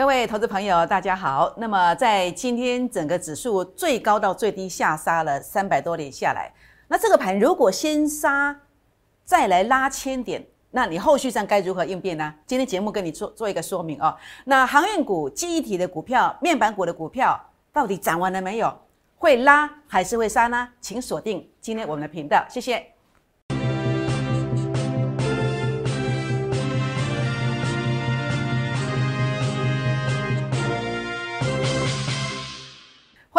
各位投资朋友，大家好。那么在今天整个指数最高到最低下杀了三百多点下来，那这个盘如果先杀再来拉千点，那你后续上该如何应变呢？今天节目跟你做做一个说明哦。那航运股、记忆体的股票、面板股的股票到底涨完了没有？会拉还是会杀呢？请锁定今天我们的频道，谢谢。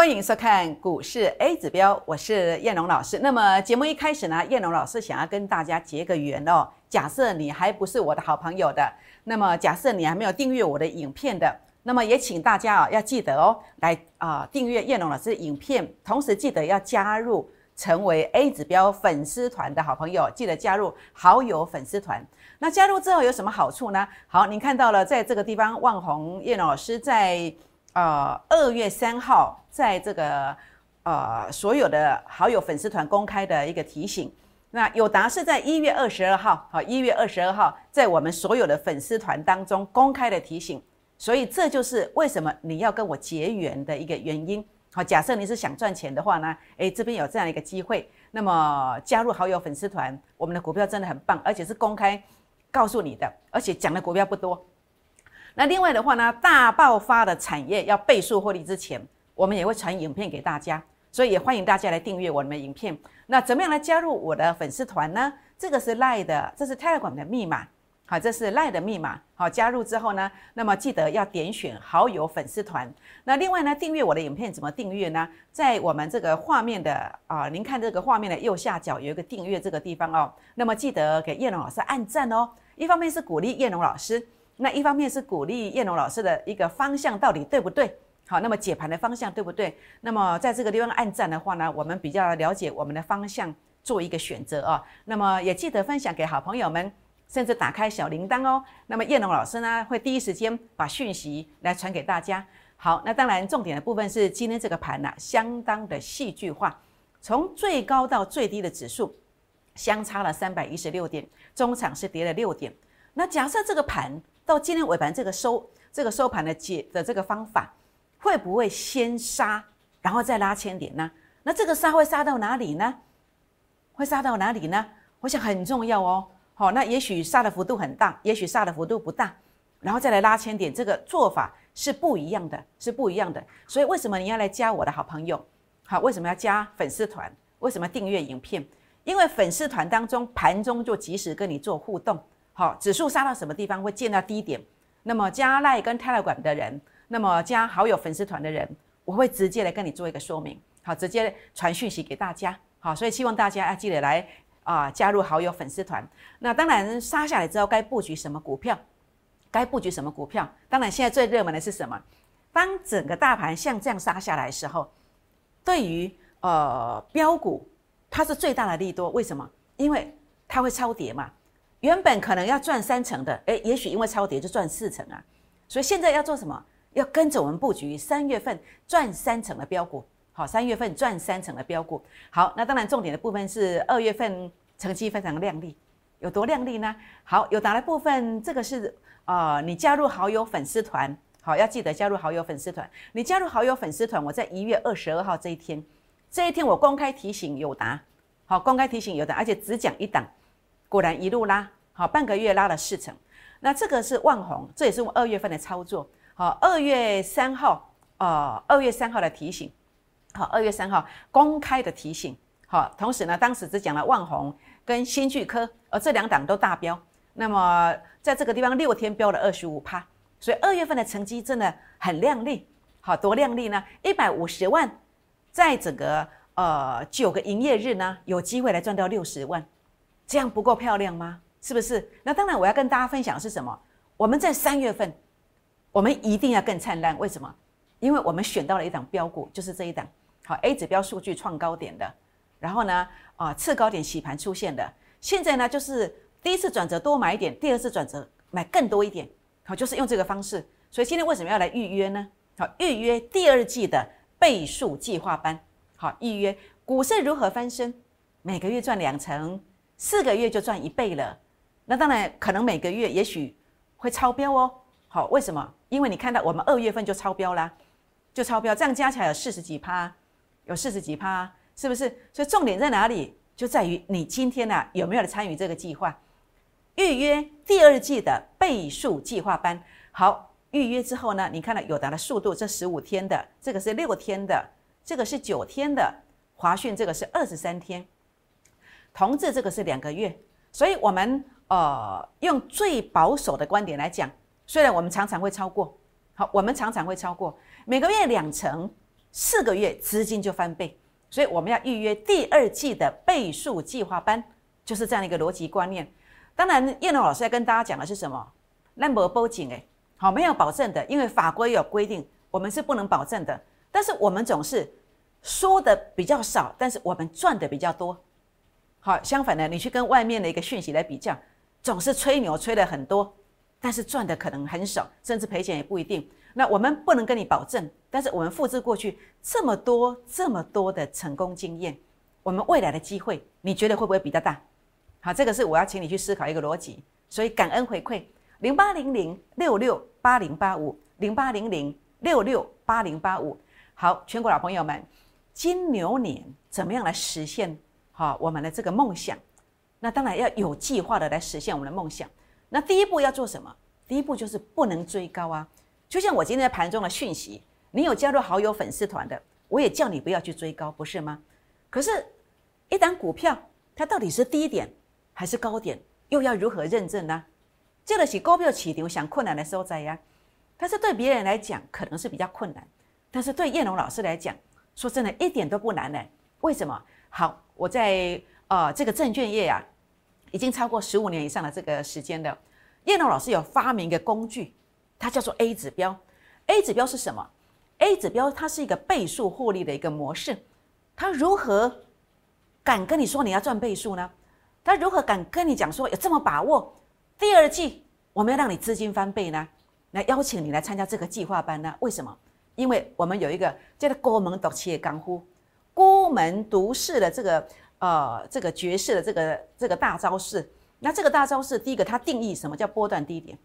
欢迎收看股市 A 指标，我是燕龙老师。那么节目一开始呢，燕龙老师想要跟大家结个缘哦。假设你还不是我的好朋友的，那么假设你还没有订阅我的影片的，那么也请大家啊要记得哦，来啊订阅燕龙老师的影片，同时记得要加入成为 A 指标粉丝团的好朋友，记得加入好友粉丝团。那加入之后有什么好处呢？好，您看到了，在这个地方，万红燕老师在。呃，二月三号，在这个呃所有的好友粉丝团公开的一个提醒。那友达是在一月二十二号，好，一月二十二号在我们所有的粉丝团当中公开的提醒。所以这就是为什么你要跟我结缘的一个原因。好，假设你是想赚钱的话呢，诶，这边有这样一个机会，那么加入好友粉丝团，我们的股票真的很棒，而且是公开告诉你的，而且讲的股票不多。那另外的话呢，大爆发的产业要倍数获利之前，我们也会传影片给大家，所以也欢迎大家来订阅我们的影片。那怎么样来加入我的粉丝团呢？这个是 Lie 的，这是 Telegram 的密码，好，这是 Lie 的密码。好，加入之后呢，那么记得要点选好友粉丝团。那另外呢，订阅我的影片怎么订阅呢？在我们这个画面的啊，您看这个画面的右下角有一个订阅这个地方哦。那么记得给叶龙老师按赞哦，一方面是鼓励叶龙老师。那一方面是鼓励叶龙老师的一个方向到底对不对？好，那么解盘的方向对不对？那么在这个地方按赞的话呢，我们比较了解我们的方向，做一个选择啊。那么也记得分享给好朋友们，甚至打开小铃铛哦。那么叶龙老师呢，会第一时间把讯息来传给大家。好，那当然重点的部分是今天这个盘呢，相当的戏剧化，从最高到最低的指数相差了三百一十六点，中场是跌了六点。那假设这个盘。到今天尾盘这个收这个收盘的解的这个方法，会不会先杀，然后再拉千点呢？那这个杀会杀到哪里呢？会杀到哪里呢？我想很重要哦。好，那也许杀的幅度很大，也许杀的幅度不大，然后再来拉千点，这个做法是不一样的，是不一样的。所以为什么你要来加我的好朋友？好，为什么要加粉丝团？为什么订阅影片？因为粉丝团当中盘中就及时跟你做互动。好，指数杀到什么地方会见到低点？那么加赖跟 Telegram 的人，那么加好友粉丝团的人，我会直接来跟你做一个说明。好，直接传讯息给大家。好，所以希望大家啊记得来啊加入好友粉丝团。那当然杀下来之后该布局什么股票？该布局什么股票？当然现在最热门的是什么？当整个大盘像这样杀下来的时候，对于呃标股它是最大的利多。为什么？因为它会超跌嘛。原本可能要赚三成的，诶，也许因为超跌就赚四成啊，所以现在要做什么？要跟着我们布局三月份赚三成的标股，好，三月份赚三成的标股，好，那当然重点的部分是二月份成绩非常亮丽，有多亮丽呢？好，有哪的部分？这个是啊，你加入好友粉丝团，好，要记得加入好友粉丝团。你加入好友粉丝团，我在一月二十二号这一天，这一天我公开提醒有答，好，公开提醒有答，而且只讲一档。果然一路拉好，半个月拉了四成。那这个是万红，这也是我二月份的操作。好，二月三号，呃，二月三号的提醒。好，二月三号公开的提醒。好，同时呢，当时只讲了万红跟新巨科，而这两档都大标。那么在这个地方六天标了二十五趴，所以二月份的成绩真的很亮丽。好多亮丽呢？一百五十万，在整个呃九个营业日呢，有机会来赚到六十万。这样不够漂亮吗？是不是？那当然，我要跟大家分享的是什么？我们在三月份，我们一定要更灿烂。为什么？因为我们选到了一档标股，就是这一档。好，A 指标数据创高点的，然后呢，啊，次高点洗盘出现的。现在呢，就是第一次转折多买一点，第二次转折买更多一点。好，就是用这个方式。所以今天为什么要来预约呢？好，预约第二季的倍数计划班。好，预约股市如何翻身，每个月赚两成。四个月就赚一倍了，那当然可能每个月也许会超标哦。好，为什么？因为你看到我们二月份就超标啦，就超标，这样加起来有四十几趴，有四十几趴，是不是？所以重点在哪里？就在于你今天呢有没有来参与这个计划？预约第二季的倍数计划班。好，预约之后呢，你看到有达的速度，这十五天的，这个是六天的，这个是九天的，华讯这个是二十三天，同志这个是两个月。所以，我们呃用最保守的观点来讲，虽然我们常常会超过，好，我们常常会超过每个月两成，四个月资金就翻倍。所以我们要预约第二季的倍数计划班，就是这样的一个逻辑观念。当然，叶龙老师要跟大家讲的是什么？那么报警诶，好，没有保证的，因为法规有规定，我们是不能保证的。但是我们总是说的比较少，但是我们赚的比较多。好，相反的，你去跟外面的一个讯息来比较，总是吹牛吹了很多，但是赚的可能很少，甚至赔钱也不一定。那我们不能跟你保证，但是我们复制过去这么多、这么多的成功经验，我们未来的机会，你觉得会不会比较大？好，这个是我要请你去思考一个逻辑。所以感恩回馈零八零零六六八零八五零八零零六六八零八五。好，全国老朋友们，金牛年怎么样来实现好我们的这个梦想？那当然要有计划的来实现我们的梦想。那第一步要做什么？第一步就是不能追高啊。就像我今天盘中的讯息，你有加入好友粉丝团的，我也叫你不要去追高，不是吗？可是，一档股票它到底是低点还是高点，又要如何认证呢？这个是股票起点想困难的收在呀。但是对别人来讲可能是比较困难，但是对叶龙老师来讲，说真的一点都不难呢。为什么？好，我在呃这个证券业啊，已经超过十五年以上的这个时间了。叶龙老师有发明一个工具。它叫做 A 指标，A 指标是什么？A 指标它是一个倍数获利的一个模式。它如何敢跟你说你要赚倍数呢？它如何敢跟你讲说有这么把握？第二季我们要让你资金翻倍呢？来邀请你来参加这个计划班呢？为什么？因为我们有一个叫做孤门独企业干呼，孤门独式的这个呃这个绝世的这个这个大招式。那这个大招式，第一个它定义什么叫波段低点？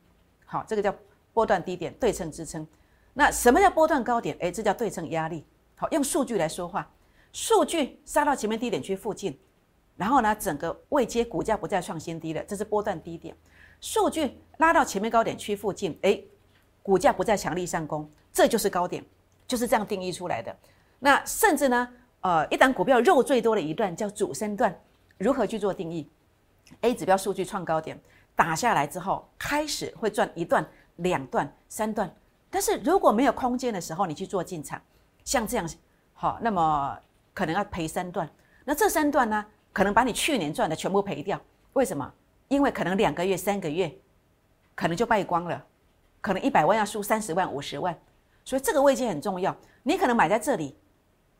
好，这个叫。波段低点对称支撑，那什么叫波段高点？哎，这叫对称压力。好，用数据来说话，数据杀到前面低点区附近，然后呢，整个未接股价不再创新低了，这是波段低点。数据拉到前面高点区附近，哎，股价不再强力上攻，这就是高点，就是这样定义出来的。那甚至呢，呃，一档股票肉最多的一段叫主升段，如何去做定义？A 指标数据创高点打下来之后，开始会赚一段。两段、三段，但是如果没有空间的时候，你去做进场，像这样，好，那么可能要赔三段。那这三段呢，可能把你去年赚的全部赔掉。为什么？因为可能两个月、三个月，可能就败光了，可能一百万要输三十万、五十万。所以这个位阶很重要。你可能买在这里，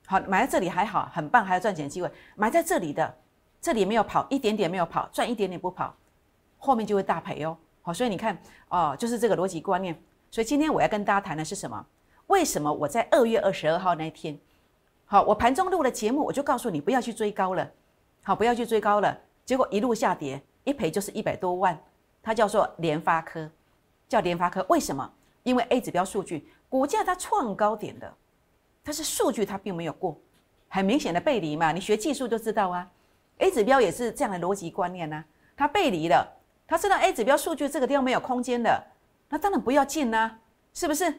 好，买在这里还好，很棒，还有赚钱机会。买在这里的，这里没有跑，一点点没有跑，赚一点点不跑，后面就会大赔哦。好，所以你看，哦，就是这个逻辑观念。所以今天我要跟大家谈的是什么？为什么我在二月二十二号那天，好，我盘中录了节目，我就告诉你不要去追高了，好，不要去追高了。结果一路下跌，一赔就是一百多万。它叫做联发科，叫联发科。为什么？因为 A 指标数据股价它创高点的，但是数据它并没有过，很明显的背离嘛。你学技术就知道啊，A 指标也是这样的逻辑观念呢，它背离了。它知道 A 指标数据这个地方没有空间的，那当然不要进啦，是不是？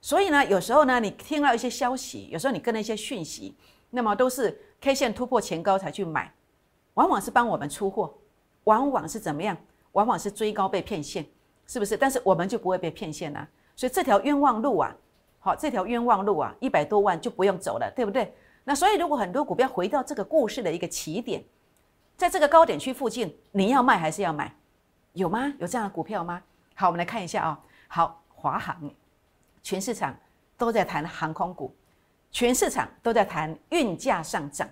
所以呢，有时候呢，你听到一些消息，有时候你跟了一些讯息，那么都是 K 线突破前高才去买，往往是帮我们出货，往往是怎么样？往往是追高被骗线，是不是？但是我们就不会被骗线啊，所以这条冤枉路啊，好，这条冤枉路啊，一百多万就不用走了，对不对？那所以如果很多股票回到这个故事的一个起点，在这个高点区附近，你要卖还是要买？有吗？有这样的股票吗？好，我们来看一下啊。好，华航，全市场都在谈航空股，全市场都在谈运价上涨，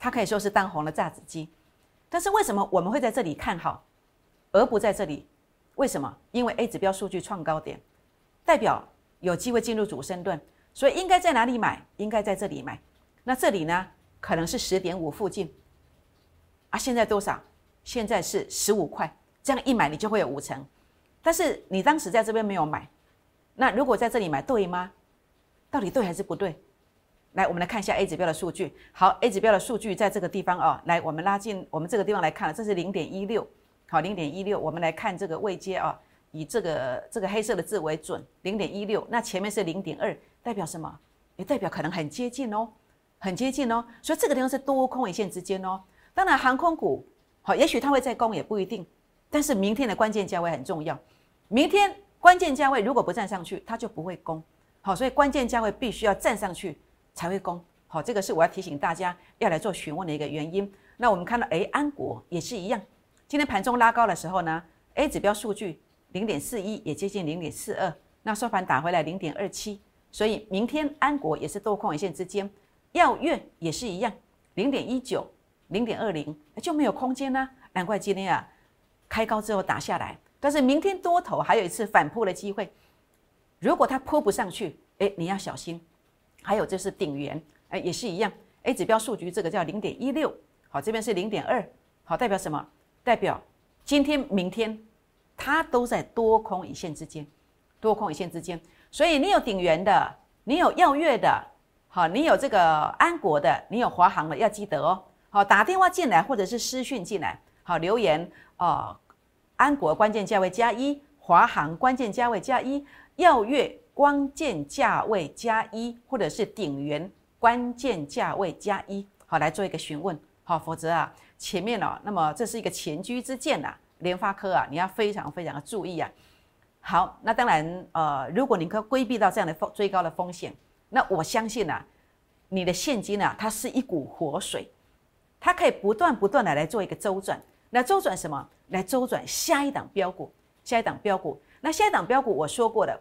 它可以说是当红的炸子鸡。但是为什么我们会在这里看好，而不在这里？为什么？因为 A 指标数据创高点，代表有机会进入主升段，所以应该在哪里买？应该在这里买。那这里呢？可能是十点五附近啊。现在多少？现在是十五块。这样一买你就会有五成，但是你当时在这边没有买，那如果在这里买对吗？到底对还是不对？来，我们来看一下 A 指标的数据。好，A 指标的数据在这个地方哦。来，我们拉近我们这个地方来看，这是零点一六。好，零点一六，我们来看这个位阶啊，以这个这个黑色的字为准，零点一六。那前面是零点二，代表什么？也代表可能很接近哦，很接近哦。所以这个地方是多空一线之间哦。当然，航空股好，也许它会再攻，也不一定。但是明天的关键价位很重要。明天关键价位如果不站上去，它就不会攻。好，所以关键价位必须要站上去才会攻。好，这个是我要提醒大家要来做询问的一个原因。那我们看到，哎，安国也是一样。今天盘中拉高的时候呢，A 指标数据零点四一，也接近零点四二。那收盘打回来零点二七，所以明天安国也是多空一线之间。耀月也是一样，零点一九、零点二零就没有空间呢。难怪今天啊开高之后打下来，但是明天多头还有一次反扑的机会。如果它扑不上去，哎，你要小心。还有就是顶元，哎，也是一样。A 指标数据这个叫零点一六，好，这边是零点二，好，代表什么？代表今天、明天，它都在多空一线之间，多空一线之间。所以你有鼎元的，你有耀月的，好，你有这个安国的，你有华航的，要记得哦。好，打电话进来或者是私讯进来，好，留言哦。安国关键价位加一，华航关键价位加一，耀月关键价位加一，或者是鼎元关键价位加一，好，来做一个询问。好，否则啊。前面哦，那么这是一个前车之鉴呐，联发科啊，你要非常非常的注意啊。好，那当然呃，如果你可规避到这样的风追高的风险，那我相信呐，你的现金啊，它是一股活水，它可以不断不断的来做一个周转。那周转什么？来周转下一档标股，下一档标股。那下一档标股我说过的，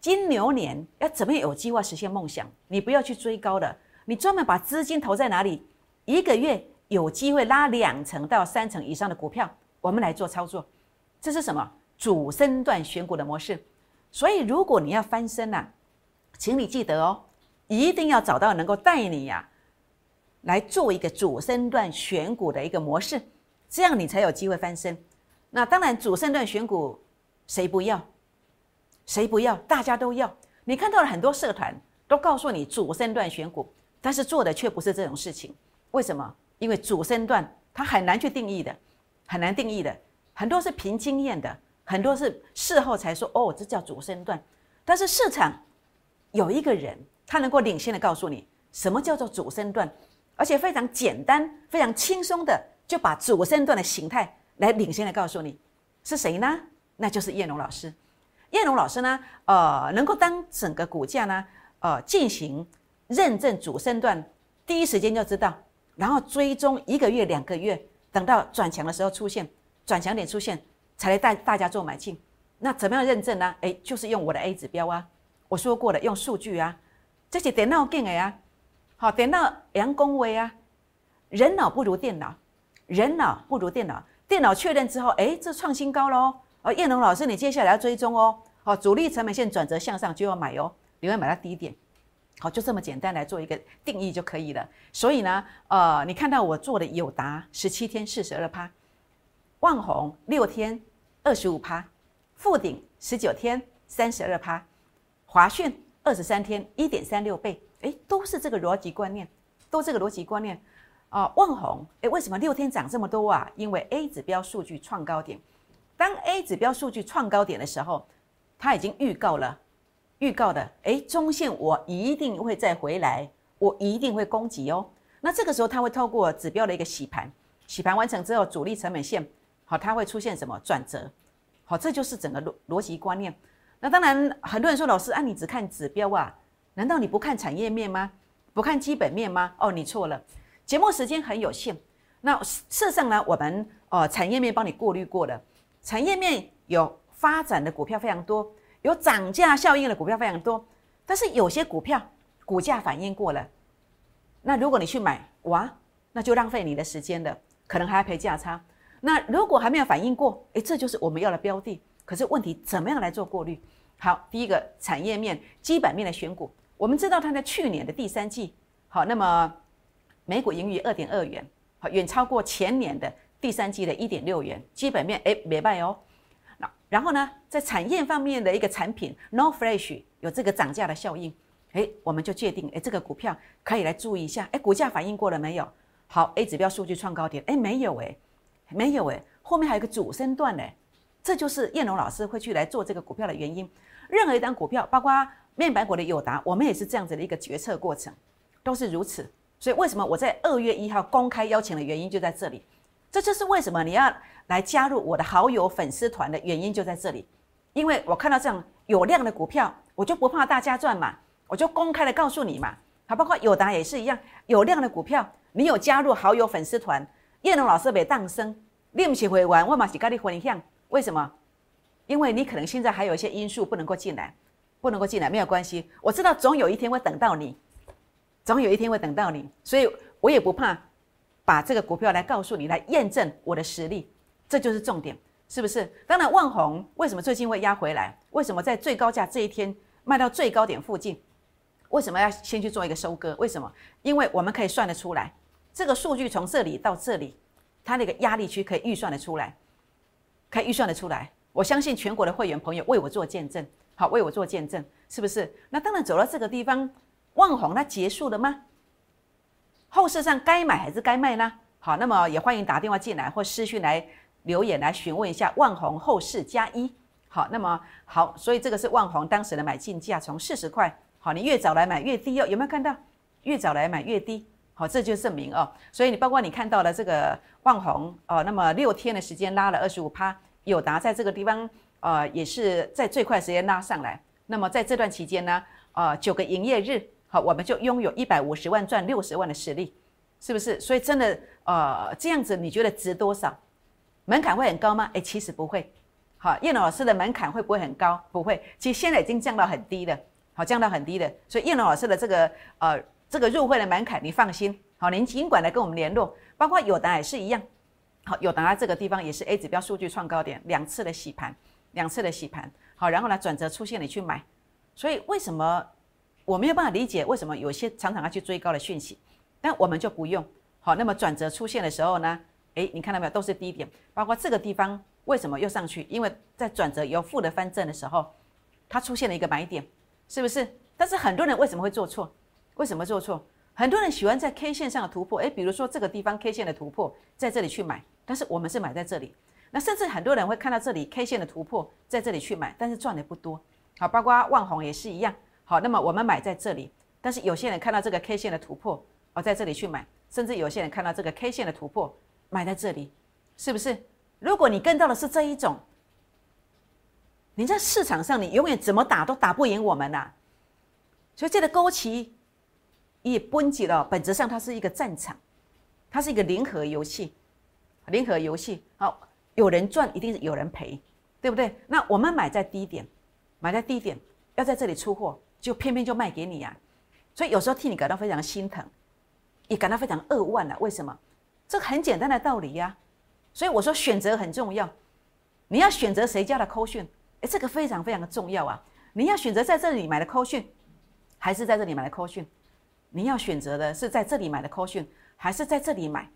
金牛年要怎么有计划实现梦想？你不要去追高的，你专门把资金投在哪里？一个月。有机会拉两成到三成以上的股票，我们来做操作。这是什么主升段选股的模式？所以如果你要翻身呐，请你记得哦，一定要找到能够带你呀来做一个主升段选股的一个模式，这样你才有机会翻身。那当然，主升段选股谁不要？谁不要？大家都要。你看到了很多社团都告诉你主升段选股，但是做的却不是这种事情。为什么？因为主升段它很难去定义的，很难定义的，很多是凭经验的，很多是事后才说哦，这叫主升段。但是市场有一个人，他能够领先的告诉你什么叫做主升段，而且非常简单、非常轻松的就把主升段的形态来领先的告诉你是谁呢？那就是叶龙老师。叶龙老师呢，呃，能够当整个股价呢，呃，进行认证主升段，第一时间就知道。然后追踪一个月、两个月，等到转强的时候出现，转强点出现，才来带大家做买进。那怎么样认证呢？哎，就是用我的 A 指标啊，我说过了，用数据啊，这些电脑进的呀，好，电脑阳恭维啊，人脑不如电脑，人脑不如电脑，电脑确认之后，哎，这创新高喽。哦，叶龙老师，你接下来要追踪哦，好，主力成本线转折向上就要买哦，你会买到低点。好，就这么简单来做一个定义就可以了。所以呢，呃，你看到我做的友达十七天四十二趴，万红六天二十五趴，富鼎十九天三十二趴，华讯二十三天一点三六倍，哎，都是这个逻辑观念，都这个逻辑观念啊。万红，哎，为什么六天涨这么多啊？因为 A 指标数据创高点，当 A 指标数据创高点的时候，它已经预告了。预告的，哎，中线我一定会再回来，我一定会攻击哦。那这个时候，它会透过指标的一个洗盘，洗盘完成之后，主力成本线好，它会出现什么转折？好，这就是整个逻逻辑观念。那当然，很多人说老师，啊，你只看指标啊？难道你不看产业面吗？不看基本面吗？哦，你错了。节目时间很有限。那事实上呢，我们呃产业面帮你过滤过了，产业面有发展的股票非常多。有涨价效应的股票非常多，但是有些股票股价反应过了，那如果你去买哇，那就浪费你的时间了，可能还要赔价差。那如果还没有反应过，诶，这就是我们要的标的。可是问题怎么样来做过滤？好，第一个产业面、基本面的选股，我们知道它在去年的第三季，好，那么每股盈余二点二元，好，远超过前年的第三季的一点六元，基本面诶没败哦。然后呢，在产业方面的一个产品 No Flash 有这个涨价的效应，哎，我们就界定，哎，这个股票可以来注意一下，哎，股价反应过了没有？好，A 指标数据创高点，哎，没有，哎，没有，哎，后面还有个主升段呢，这就是燕龙老师会去来做这个股票的原因。任何一单股票，包括面板股的友达，我们也是这样子的一个决策过程，都是如此。所以为什么我在二月一号公开邀请的原因就在这里，这就是为什么你要来加入我的好友粉丝团的原因就在这里。因为我看到这样有量的股票，我就不怕大家赚嘛，我就公开的告诉你嘛。好，包括友达也是一样，有量的股票，你有加入好友粉丝团，叶龙老师被当升，你不是会玩，我嘛是跟你分享。为什么？因为你可能现在还有一些因素不能够进来，不能够进来没有关系，我知道总有一天会等到你。总有一天会等到你，所以我也不怕把这个股票来告诉你，来验证我的实力，这就是重点，是不是？当然，万红为什么最近会压回来？为什么在最高价这一天卖到最高点附近？为什么要先去做一个收割？为什么？因为我们可以算得出来，这个数据从这里到这里，它那个压力区可以预算得出来，可以预算得出来。我相信全国的会员朋友为我做见证，好，为我做见证，是不是？那当然走到这个地方。万红它结束了吗？后市上该买还是该卖呢？好，那么也欢迎打电话进来或私讯来留言来询问一下万红后市加一。好，那么好，所以这个是万红当时的买进价，从四十块。好，你越早来买越低哦，有没有看到？越早来买越低。好，这就证明哦。所以你包括你看到了这个万红哦，那么六天的时间拉了二十五趴，友达在这个地方呃也是在最快时间拉上来。那么在这段期间呢，呃九个营业日。好，我们就拥有一百五十万赚六十万的实力，是不是？所以真的，呃，这样子你觉得值多少？门槛会很高吗？哎，其实不会。好，叶老师的门槛会不会很高？不会，其实现在已经降到很低了。好，降到很低的，所以叶老师的这个呃这个入会的门槛，你放心。好，您尽管来跟我们联络，包括友达也是一样。好，友达这个地方也是 A 指标数据创高点，两次的洗盘，两次的洗盘。好，然后呢转折出现，你去买。所以为什么？我没有办法理解为什么有些常常要去追高的讯息，但我们就不用好。那么转折出现的时候呢？诶，你看到没有？都是低点，包括这个地方为什么又上去？因为在转折由负的翻正的时候，它出现了一个买点，是不是？但是很多人为什么会做错？为什么做错？很多人喜欢在 K 线上的突破，诶，比如说这个地方 K 线的突破，在这里去买，但是我们是买在这里。那甚至很多人会看到这里 K 线的突破，在这里去买，但是赚的不多。好，包括万红也是一样。好，那么我们买在这里，但是有些人看到这个 K 线的突破，哦，在这里去买，甚至有些人看到这个 K 线的突破，买在这里，是不是？如果你跟到的是这一种，你在市场上你永远怎么打都打不赢我们呐。所以这个勾旗也崩解了，本质上它是一个战场，它是一个零和游戏，零和游戏。好，有人赚一定是有人赔，对不对？那我们买在低点，买在低点，要在这里出货。就偏偏就卖给你呀，所以有时候替你感到非常心疼，也感到非常扼腕了。为什么？这个很简单的道理呀。所以我说选择很重要，你要选择谁家的扣讯，哎，这个非常非常的重要啊。你要选择在这里买的扣讯，还是在这里买的扣讯？你要选择的是在这里买的扣讯，还是在这里买，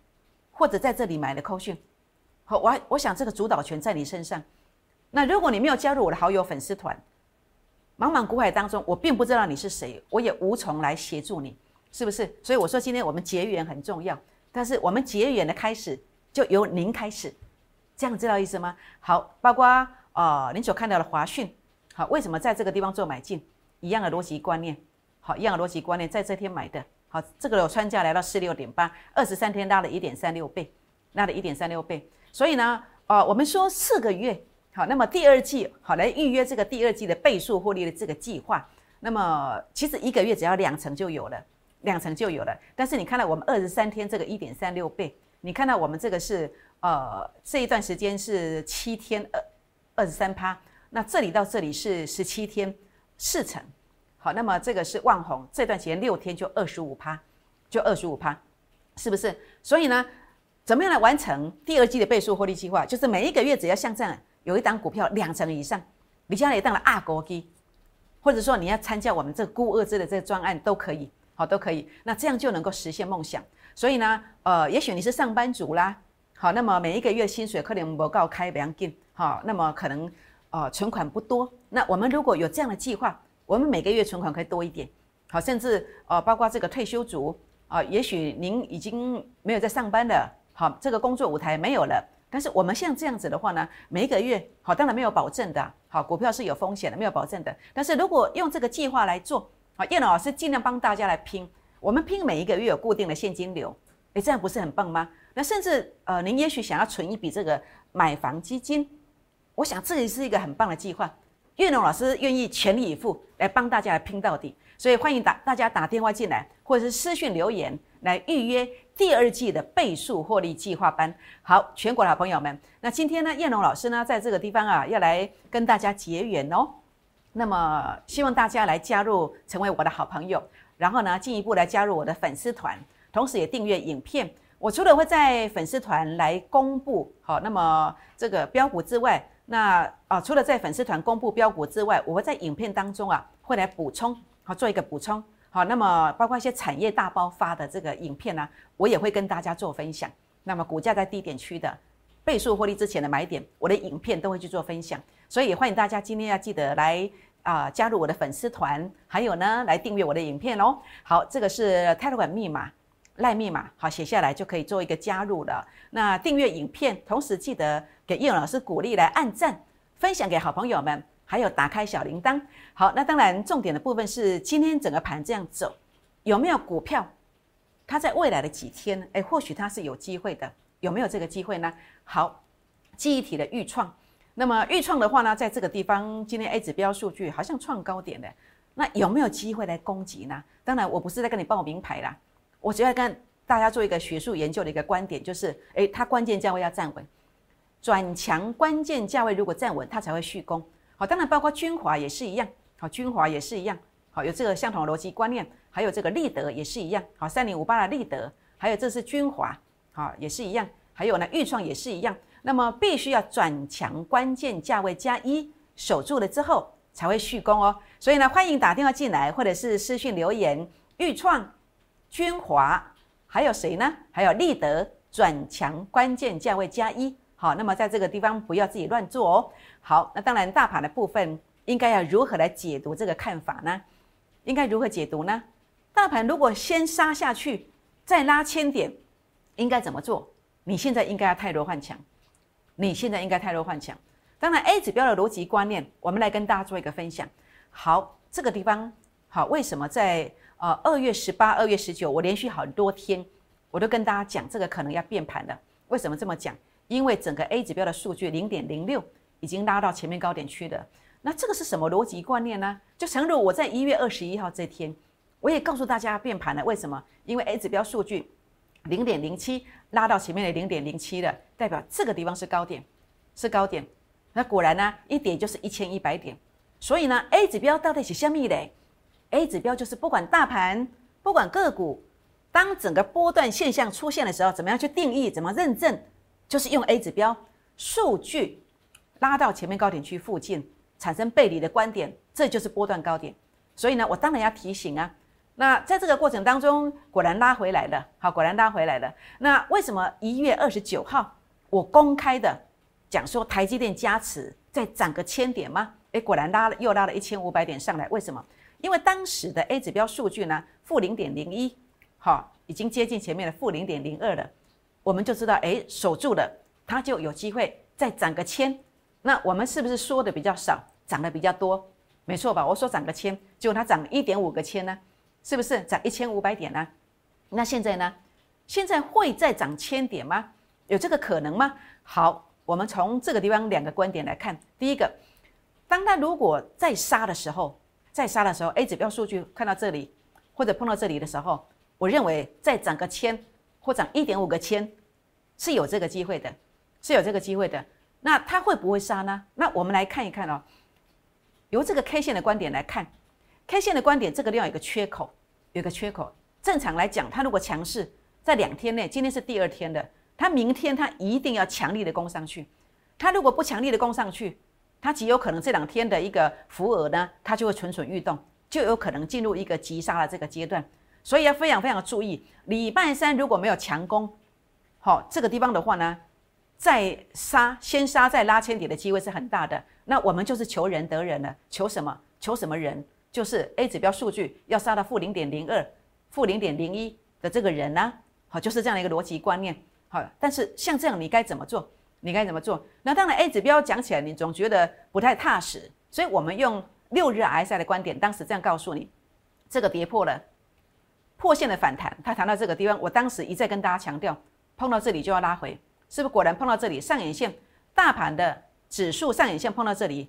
或者在这里买的扣讯？好，我我想这个主导权在你身上。那如果你没有加入我的好友粉丝团，茫茫股海当中，我并不知道你是谁，我也无从来协助你，是不是？所以我说今天我们结缘很重要，但是我们结缘的开始就由您开始，这样知道意思吗？好，包括啊，您所看到的华讯，好，为什么在这个地方做买进？一样的逻辑观念，好，一样的逻辑观念，在这天买的，好，这个有穿价来到四六点八，二十三天拉了一点三六倍，拉了一点三六倍，所以呢，呃，我们说四个月。好，那么第二季好来预约这个第二季的倍数获利的这个计划，那么其实一个月只要两成就有了，两成就有了。但是你看到我们二十三天这个一点三六倍，你看到我们这个是呃这一段时间是七天二二十三趴，那这里到这里是十七天四成。好，那么这个是万红这段时间六天就二十五趴，就二十五趴，是不是？所以呢，怎么样来完成第二季的倍数获利计划？就是每一个月只要像这样。有一档股票两成以上，你将来也当了二国基，或者说你要参加我们这孤二支的这个专案都可以，好都可以，那这样就能够实现梦想。所以呢，呃，也许你是上班族啦，好，那么每一个月薪水可能不够开两金，好，那么可能呃存款不多。那我们如果有这样的计划，我们每个月存款可以多一点，好，甚至呃包括这个退休族啊，也许您已经没有在上班了，好，这个工作舞台没有了。但是我们像这样子的话呢，每一个月好，当然没有保证的，好，股票是有风险的，没有保证的。但是如果用这个计划来做，好，叶老师尽量帮大家来拼，我们拼每一个月有固定的现金流，诶，这样不是很棒吗？那甚至呃，您也许想要存一笔这个买房基金，我想这也是一个很棒的计划。叶龙老师愿意全力以赴来帮大家来拼到底，所以欢迎打大家打电话进来，或者是私讯留言来预约。第二季的倍数获利计划班，好，全国的好朋友们，那今天呢，燕龙老师呢，在这个地方啊，要来跟大家结缘哦。那么，希望大家来加入，成为我的好朋友，然后呢，进一步来加入我的粉丝团，同时也订阅影片。我除了会在粉丝团来公布好，那么这个标股之外，那啊，除了在粉丝团公布标股之外，我会在影片当中啊，会来补充，好，做一个补充。好，那么包括一些产业大爆发的这个影片呢，我也会跟大家做分享。那么股价在低点区的倍数获利之前的买点，我的影片都会去做分享。所以欢迎大家今天要记得来啊加入我的粉丝团，还有呢来订阅我的影片哦。好，这个是泰勒管密码赖密码，好写下来就可以做一个加入了。那订阅影片，同时记得给叶老师鼓励来按赞，分享给好朋友们。还有打开小铃铛，好，那当然重点的部分是今天整个盘这样走，有没有股票？它在未来的几天，哎，或许它是有机会的，有没有这个机会呢？好，记忆体的预创，那么预创的话呢，在这个地方今天 A 指标数据好像创高点的，那有没有机会来攻击呢？当然，我不是在跟你报名牌啦，我只要跟大家做一个学术研究的一个观点，就是，哎，它关键价位要站稳，转强关键价位如果站稳，它才会续攻。好，当然包括军华也是一样，好，军华也是一样，好，有这个相同的逻辑观念，还有这个立德也是一样，好，三零五八的立德，还有这是军华，好，也是一样，还有呢，豫创也是一样，那么必须要转强关键价位加一守住了之后才会续攻哦，所以呢，欢迎打电话进来或者是私讯留言，豫创、君华，还有谁呢？还有立德转强关键价位加一。好，那么在这个地方不要自己乱做哦。好，那当然大盘的部分应该要如何来解读这个看法呢？应该如何解读呢？大盘如果先杀下去，再拉千点，应该怎么做？你现在应该要泰弱换强，你现在应该泰弱换强。当然 A 指标的逻辑观念，我们来跟大家做一个分享。好，这个地方好，为什么在呃二月十八、二月十九，我连续好多天，我都跟大家讲这个可能要变盘的。为什么这么讲？因为整个 A 指标的数据零点零六已经拉到前面高点区的，那这个是什么逻辑观念呢？就诚如我在一月二十一号这天，我也告诉大家变盘了。为什么？因为 A 指标数据零点零七拉到前面的零点零七了，代表这个地方是高点，是高点。那果然呢，一点就是一千一百点。所以呢，A 指标到底是什么嘞？A 指标就是不管大盘，不管个股，当整个波段现象出现的时候，怎么样去定义，怎么认证？就是用 A 指标数据拉到前面高点区附近，产生背离的观点，这就是波段高点。所以呢，我当然要提醒啊。那在这个过程当中，果然拉回来了，好，果然拉回来了。那为什么一月二十九号我公开的讲说台积电加持再涨个千点吗？诶，果然拉了又拉了一千五百点上来。为什么？因为当时的 A 指标数据呢，负零点零一，好，已经接近前面的负零点零二了。我们就知道，哎，守住了，它就有机会再涨个千。那我们是不是说的比较少，涨的比较多？没错吧？我说涨个千，结果它涨一点五个千呢，是不是涨一千五百点呢？那现在呢？现在会再涨千点吗？有这个可能吗？好，我们从这个地方两个观点来看。第一个，当它如果再杀的时候，再杀的时候，A 指标数据看到这里或者碰到这里的时候，我认为再涨个千。或涨一点五个千，是有这个机会的，是有这个机会的。那它会不会杀呢？那我们来看一看哦。由这个 K 线的观点来看，K 线的观点，这个地方有个缺口，有个缺口。正常来讲，它如果强势，在两天内，今天是第二天的，它明天它一定要强力的攻上去。它如果不强力的攻上去，它极有可能这两天的一个浮额呢，它就会蠢蠢欲动，就有可能进入一个急杀的这个阶段。所以要非常非常注意，礼拜三如果没有强攻，好这个地方的话呢，再杀先杀再拉千点的机会是很大的。那我们就是求人得人了，求什么？求什么人？就是 A 指标数据要杀到负零点零二、负零点零一的这个人呢？好，就是这样的一个逻辑观念。好，但是像这样你该怎么做？你该怎么做？那当然 A 指标讲起来你总觉得不太踏实，所以我们用六日 RSI 的观点，当时这样告诉你：这个跌破了破线的反弹，它谈到这个地方，我当时一再跟大家强调，碰到这里就要拉回，是不是？果然碰到这里上影线，大盘的指数上影线碰到这里，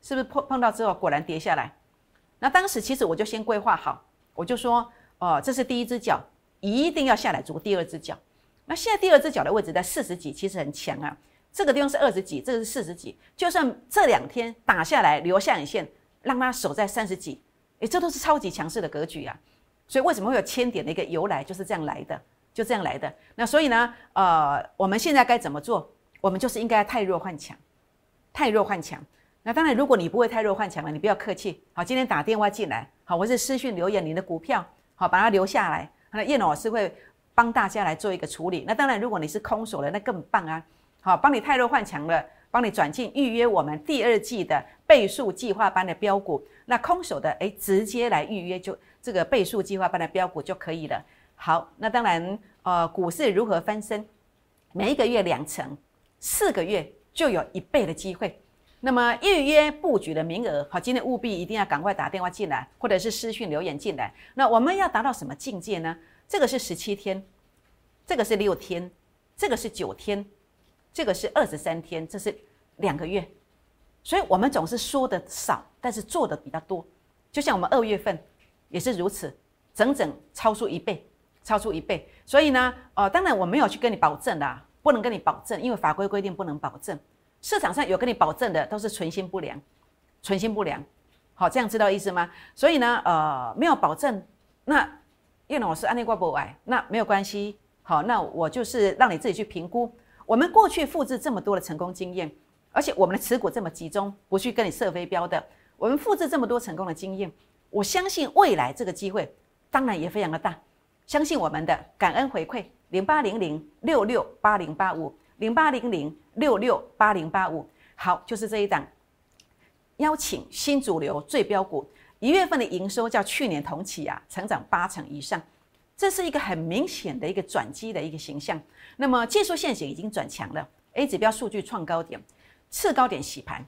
是不是碰碰到之后果然跌下来？那当时其实我就先规划好，我就说，哦，这是第一只脚，一定要下来做第二只脚。那现在第二只脚的位置在四十几，其实很强啊。这个地方是二十几，这个是四十几。就算这两天打下来留下影线，让它守在三十几，诶，这都是超级强势的格局啊。所以为什么会有千点的一个由来，就是这样来的，就这样来的。那所以呢，呃，我们现在该怎么做？我们就是应该太弱换强，太弱换强。那当然，如果你不会太弱换强了，你不要客气。好，今天打电话进来，好，我是私讯留言你的股票，好，把它留下来。那叶老师会帮大家来做一个处理。那当然，如果你是空手的，那更棒啊。好，帮你太弱换强了，帮你转进预约我们第二季的倍数计划班的标股。那空手的，哎，直接来预约就这个倍数计划班的标股就可以了。好，那当然，呃，股市如何翻身？每一个月两成，四个月就有一倍的机会。那么预约布局的名额，好，今天务必一定要赶快打电话进来，或者是私讯留言进来。那我们要达到什么境界呢？这个是十七天，这个是六天，这个是九天，这个是二十三天，这是两个月。所以我们总是说的少，但是做的比较多。就像我们二月份也是如此，整整超出一倍，超出一倍。所以呢，哦，当然我没有去跟你保证的，不能跟你保证，因为法规规定不能保证。市场上有跟你保证的，都是存心不良，存心不良。好，这样知道意思吗？所以呢，呃，没有保证，那叶老师安利挂不来，那没有关系。好，那我就是让你自己去评估。我们过去复制这么多的成功经验，而且我们的持股这么集中，不去跟你设飞镖的，我们复制这么多成功的经验，我相信未来这个机会当然也非常的大。相信我们的感恩回馈零八零零六六八零八五。零八零零六六八零八五，好，就是这一档，邀请新主流最标股，一月份的营收较去年同期啊，成长八成以上，这是一个很明显的一个转机的一个形象。那么技术线型已经转强了，A 指标数据创高点，次高点洗盘，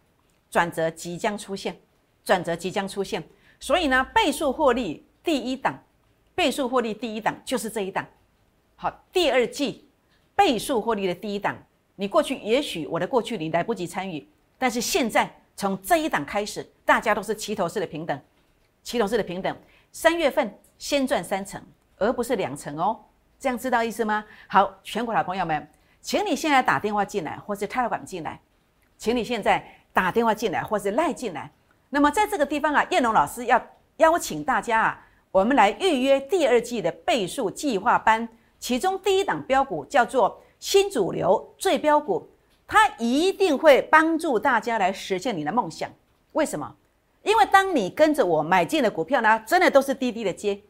转折即将出现，转折即将出现。所以呢，倍数获利第一档，倍数获利第一档就是这一档。好，第二季。倍数获利的第一档，你过去也许我的过去你来不及参与，但是现在从这一档开始，大家都是齐头式的平等，齐头式的平等。三月份先赚三成，而不是两成哦，这样知道意思吗？好，全国老朋友们，请你现在打电话进来，或是泰管进来，请你现在打电话进来，或是赖进来。那么在这个地方啊，燕龙老师要邀请大家啊，我们来预约第二季的倍数计划班。其中第一档标股叫做新主流最标股，它一定会帮助大家来实现你的梦想。为什么？因为当你跟着我买进的股票呢，真的都是低低的接，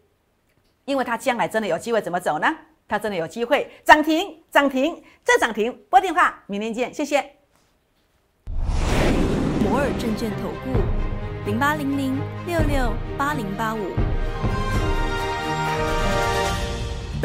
因为它将来真的有机会怎么走呢？它真的有机会涨停，涨停，再涨停。拨电话，明天见，谢谢。摩尔证券投顾零八零零六六八零八五。